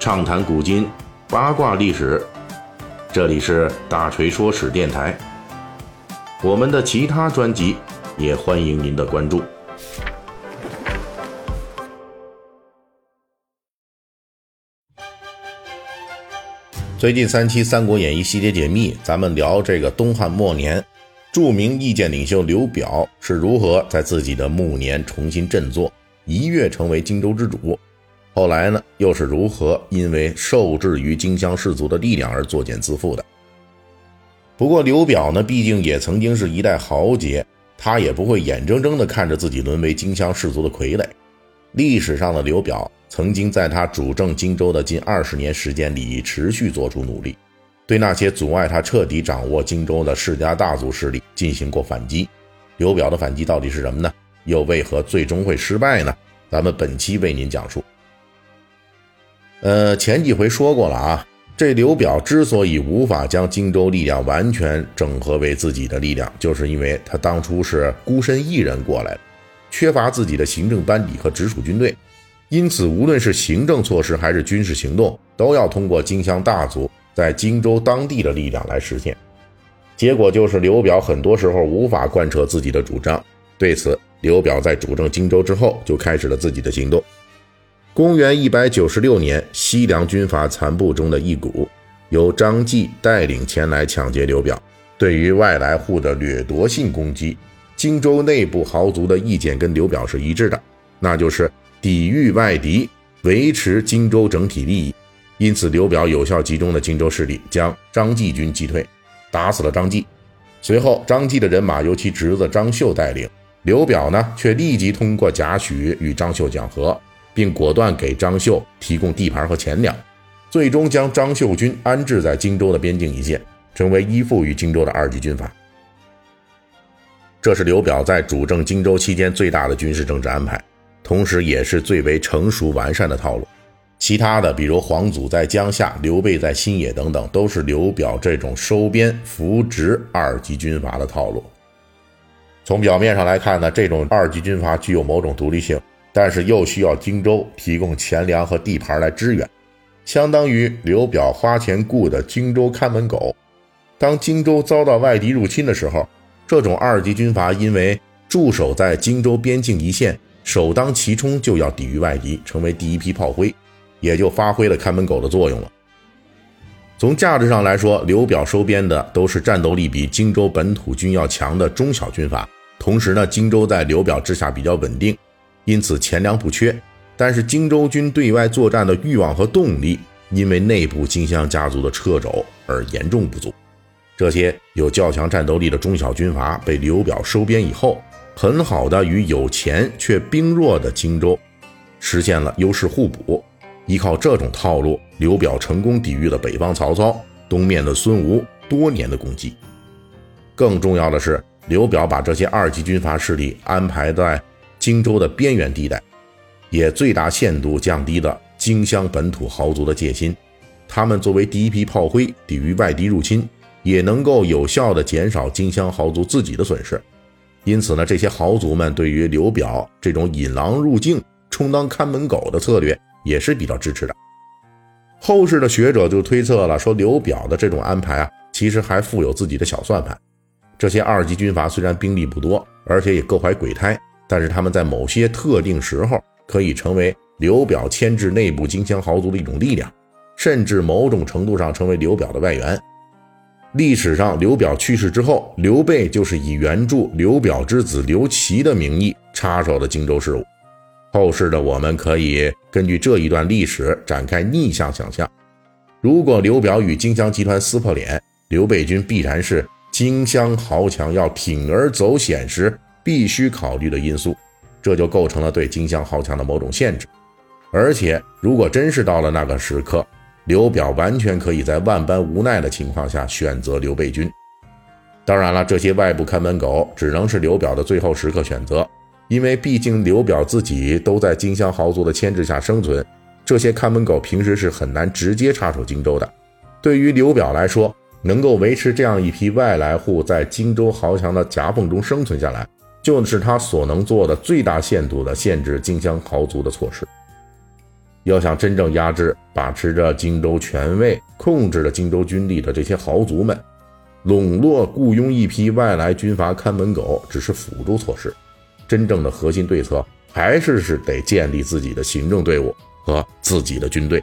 畅谈古今，八卦历史。这里是大锤说史电台。我们的其他专辑也欢迎您的关注。最近三期《三国演义》系列解密，咱们聊这个东汉末年，著名意见领袖刘表是如何在自己的暮年重新振作，一跃成为荆州之主。后来呢，又是如何因为受制于荆襄士族的力量而作茧自缚的？不过刘表呢，毕竟也曾经是一代豪杰，他也不会眼睁睁地看着自己沦为荆襄士族的傀儡。历史上的刘表曾经在他主政荆州的近二十年时间里，持续做出努力，对那些阻碍他彻底掌握荆州的世家大族势力进行过反击。刘表的反击到底是什么呢？又为何最终会失败呢？咱们本期为您讲述。呃，前几回说过了啊，这刘表之所以无法将荆州力量完全整合为自己的力量，就是因为他当初是孤身一人过来的，缺乏自己的行政班底和直属军队，因此无论是行政措施还是军事行动，都要通过荆襄大族在荆州当地的力量来实现。结果就是刘表很多时候无法贯彻自己的主张。对此，刘表在主政荆州之后，就开始了自己的行动。公元一百九十六年，西凉军阀残部中的一股，由张继带领前来抢劫刘表。对于外来户的掠夺性攻击，荆州内部豪族的意见跟刘表是一致的，那就是抵御外敌，维持荆州整体利益。因此，刘表有效集中了荆州势力，将张继军击退，打死了张继。随后，张继的人马由其侄子张绣带领，刘表呢，却立即通过贾诩与张绣讲和。并果断给张绣提供地盘和钱粮，最终将张绣军安置在荆州的边境一线，成为依附于荆州的二级军阀。这是刘表在主政荆州期间最大的军事政治安排，同时也是最为成熟完善的套路。其他的，比如黄祖在江夏、刘备在新野等等，都是刘表这种收编扶植二级军阀的套路。从表面上来看呢，这种二级军阀具有某种独立性。但是又需要荆州提供钱粮和地盘来支援，相当于刘表花钱雇的荆州看门狗。当荆州遭到外敌入侵的时候，这种二级军阀因为驻守在荆州边境一线，首当其冲就要抵御外敌，成为第一批炮灰，也就发挥了看门狗的作用了。从价值上来说，刘表收编的都是战斗力比荆州本土军要强的中小军阀，同时呢，荆州在刘表之下比较稳定。因此钱粮不缺，但是荆州军对外作战的欲望和动力，因为内部荆襄家族的掣肘而严重不足。这些有较强战斗力的中小军阀被刘表收编以后，很好的与有钱却兵弱的荆州实现了优势互补。依靠这种套路，刘表成功抵御了北方曹操、东面的孙吴多年的攻击。更重要的是，刘表把这些二级军阀势力安排在。荆州的边缘地带，也最大限度降低了荆襄本土豪族的戒心。他们作为第一批炮灰，抵御外敌入侵，也能够有效地减少荆襄豪族自己的损失。因此呢，这些豪族们对于刘表这种引狼入境、充当看门狗的策略也是比较支持的。后世的学者就推测了，说刘表的这种安排啊，其实还附有自己的小算盘。这些二级军阀虽然兵力不多，而且也各怀鬼胎。但是他们在某些特定时候可以成为刘表牵制内部荆襄豪族的一种力量，甚至某种程度上成为刘表的外援。历史上，刘表去世之后，刘备就是以援助刘表之子刘琦的名义插手了荆州事务。后世的我们可以根据这一段历史展开逆向想象：如果刘表与荆襄集团撕破脸，刘备军必然是荆襄豪强要铤而走险时。必须考虑的因素，这就构成了对荆襄豪强的某种限制。而且，如果真是到了那个时刻，刘表完全可以在万般无奈的情况下选择刘备军。当然了，这些外部看门狗只能是刘表的最后时刻选择，因为毕竟刘表自己都在荆襄豪族的牵制下生存，这些看门狗平时是很难直接插手荆州的。对于刘表来说，能够维持这样一批外来户在荆州豪强的夹缝中生存下来。就是他所能做的最大限度的限制荆襄豪族的措施。要想真正压制把持着荆州权位、控制着荆州军力的这些豪族们，笼络、雇佣一批外来军阀看门狗只是辅助措施，真正的核心对策还是是得建立自己的行政队伍和自己的军队。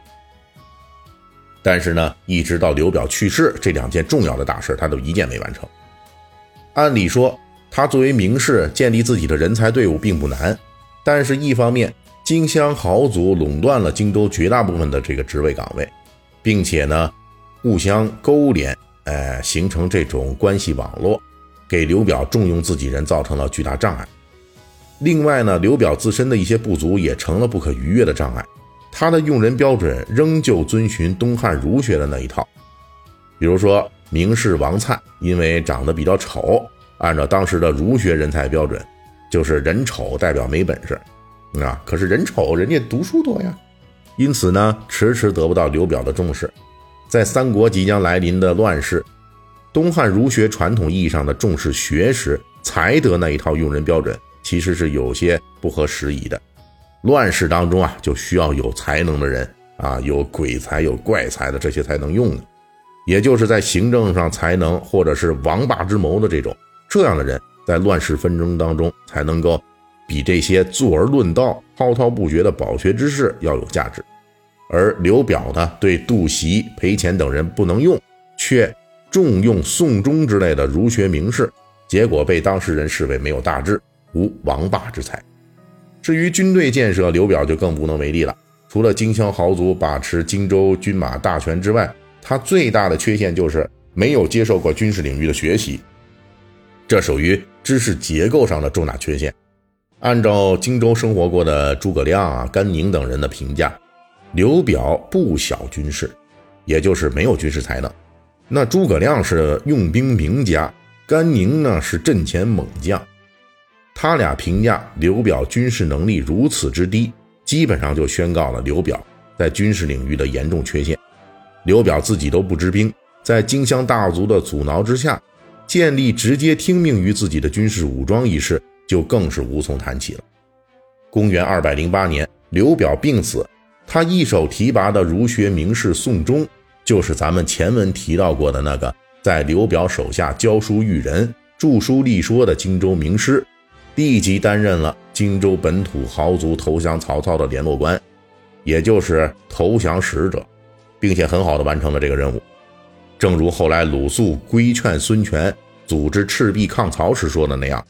但是呢，一直到刘表去世，这两件重要的大事他都一件没完成。按理说，他作为名士建立自己的人才队伍并不难，但是，一方面，荆襄豪族垄断了荆州绝大部分的这个职位岗位，并且呢，互相勾连，呃，形成这种关系网络，给刘表重用自己人造成了巨大障碍。另外呢，刘表自身的一些不足也成了不可逾越的障碍，他的用人标准仍旧遵循东汉儒学的那一套，比如说。名士王粲因为长得比较丑，按照当时的儒学人才标准，就是人丑代表没本事，啊，可是人丑人家读书多呀，因此呢，迟迟得不到刘表的重视。在三国即将来临的乱世，东汉儒学传统意义上的重视学识、才德那一套用人标准，其实是有些不合时宜的。乱世当中啊，就需要有才能的人啊，有鬼才、有怪才的这些才能用的。也就是在行政上才能，或者是王霸之谋的这种这样的人，在乱世纷争当中才能够比这些坐而论道、滔滔不绝的饱学之士要有价值。而刘表呢，对杜袭、裴潜等人不能用，却重用宋忠之类的儒学名士，结果被当事人视为没有大志、无王霸之才。至于军队建设，刘表就更无能为力了。除了荆襄豪族把持荆州军马大权之外，他最大的缺陷就是没有接受过军事领域的学习，这属于知识结构上的重大缺陷。按照荆州生活过的诸葛亮啊、甘宁等人的评价，刘表不晓军事，也就是没有军事才能。那诸葛亮是用兵名家，甘宁呢是阵前猛将，他俩评价刘表军事能力如此之低，基本上就宣告了刘表在军事领域的严重缺陷。刘表自己都不知兵，在荆襄大族的阻挠之下，建立直接听命于自己的军事武装一事，就更是无从谈起了。公元二百零八年，刘表病死，他一手提拔的儒学名士宋忠，就是咱们前文提到过的那个在刘表手下教书育人、著书立说的荆州名师，立即担任了荆州本土豪族投降曹操的联络官，也就是投降使者。并且很好的完成了这个任务，正如后来鲁肃规劝孙权组织赤壁抗曹时说的那样，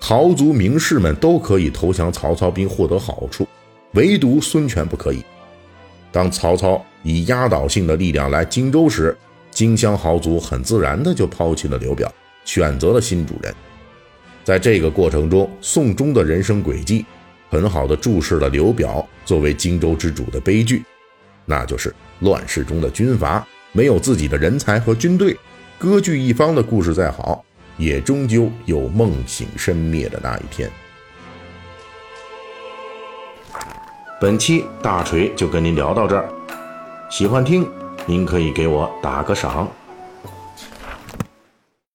豪族名士们都可以投降曹操并获得好处，唯独孙权不可以。当曹操以压倒性的力量来荆州时，荆襄豪族很自然的就抛弃了刘表，选择了新主人。在这个过程中，宋忠的人生轨迹很好的注释了刘表作为荆州之主的悲剧，那就是。乱世中的军阀没有自己的人才和军队，割据一方的故事再好，也终究有梦醒身灭的那一天。本期大锤就跟您聊到这儿，喜欢听您可以给我打个赏。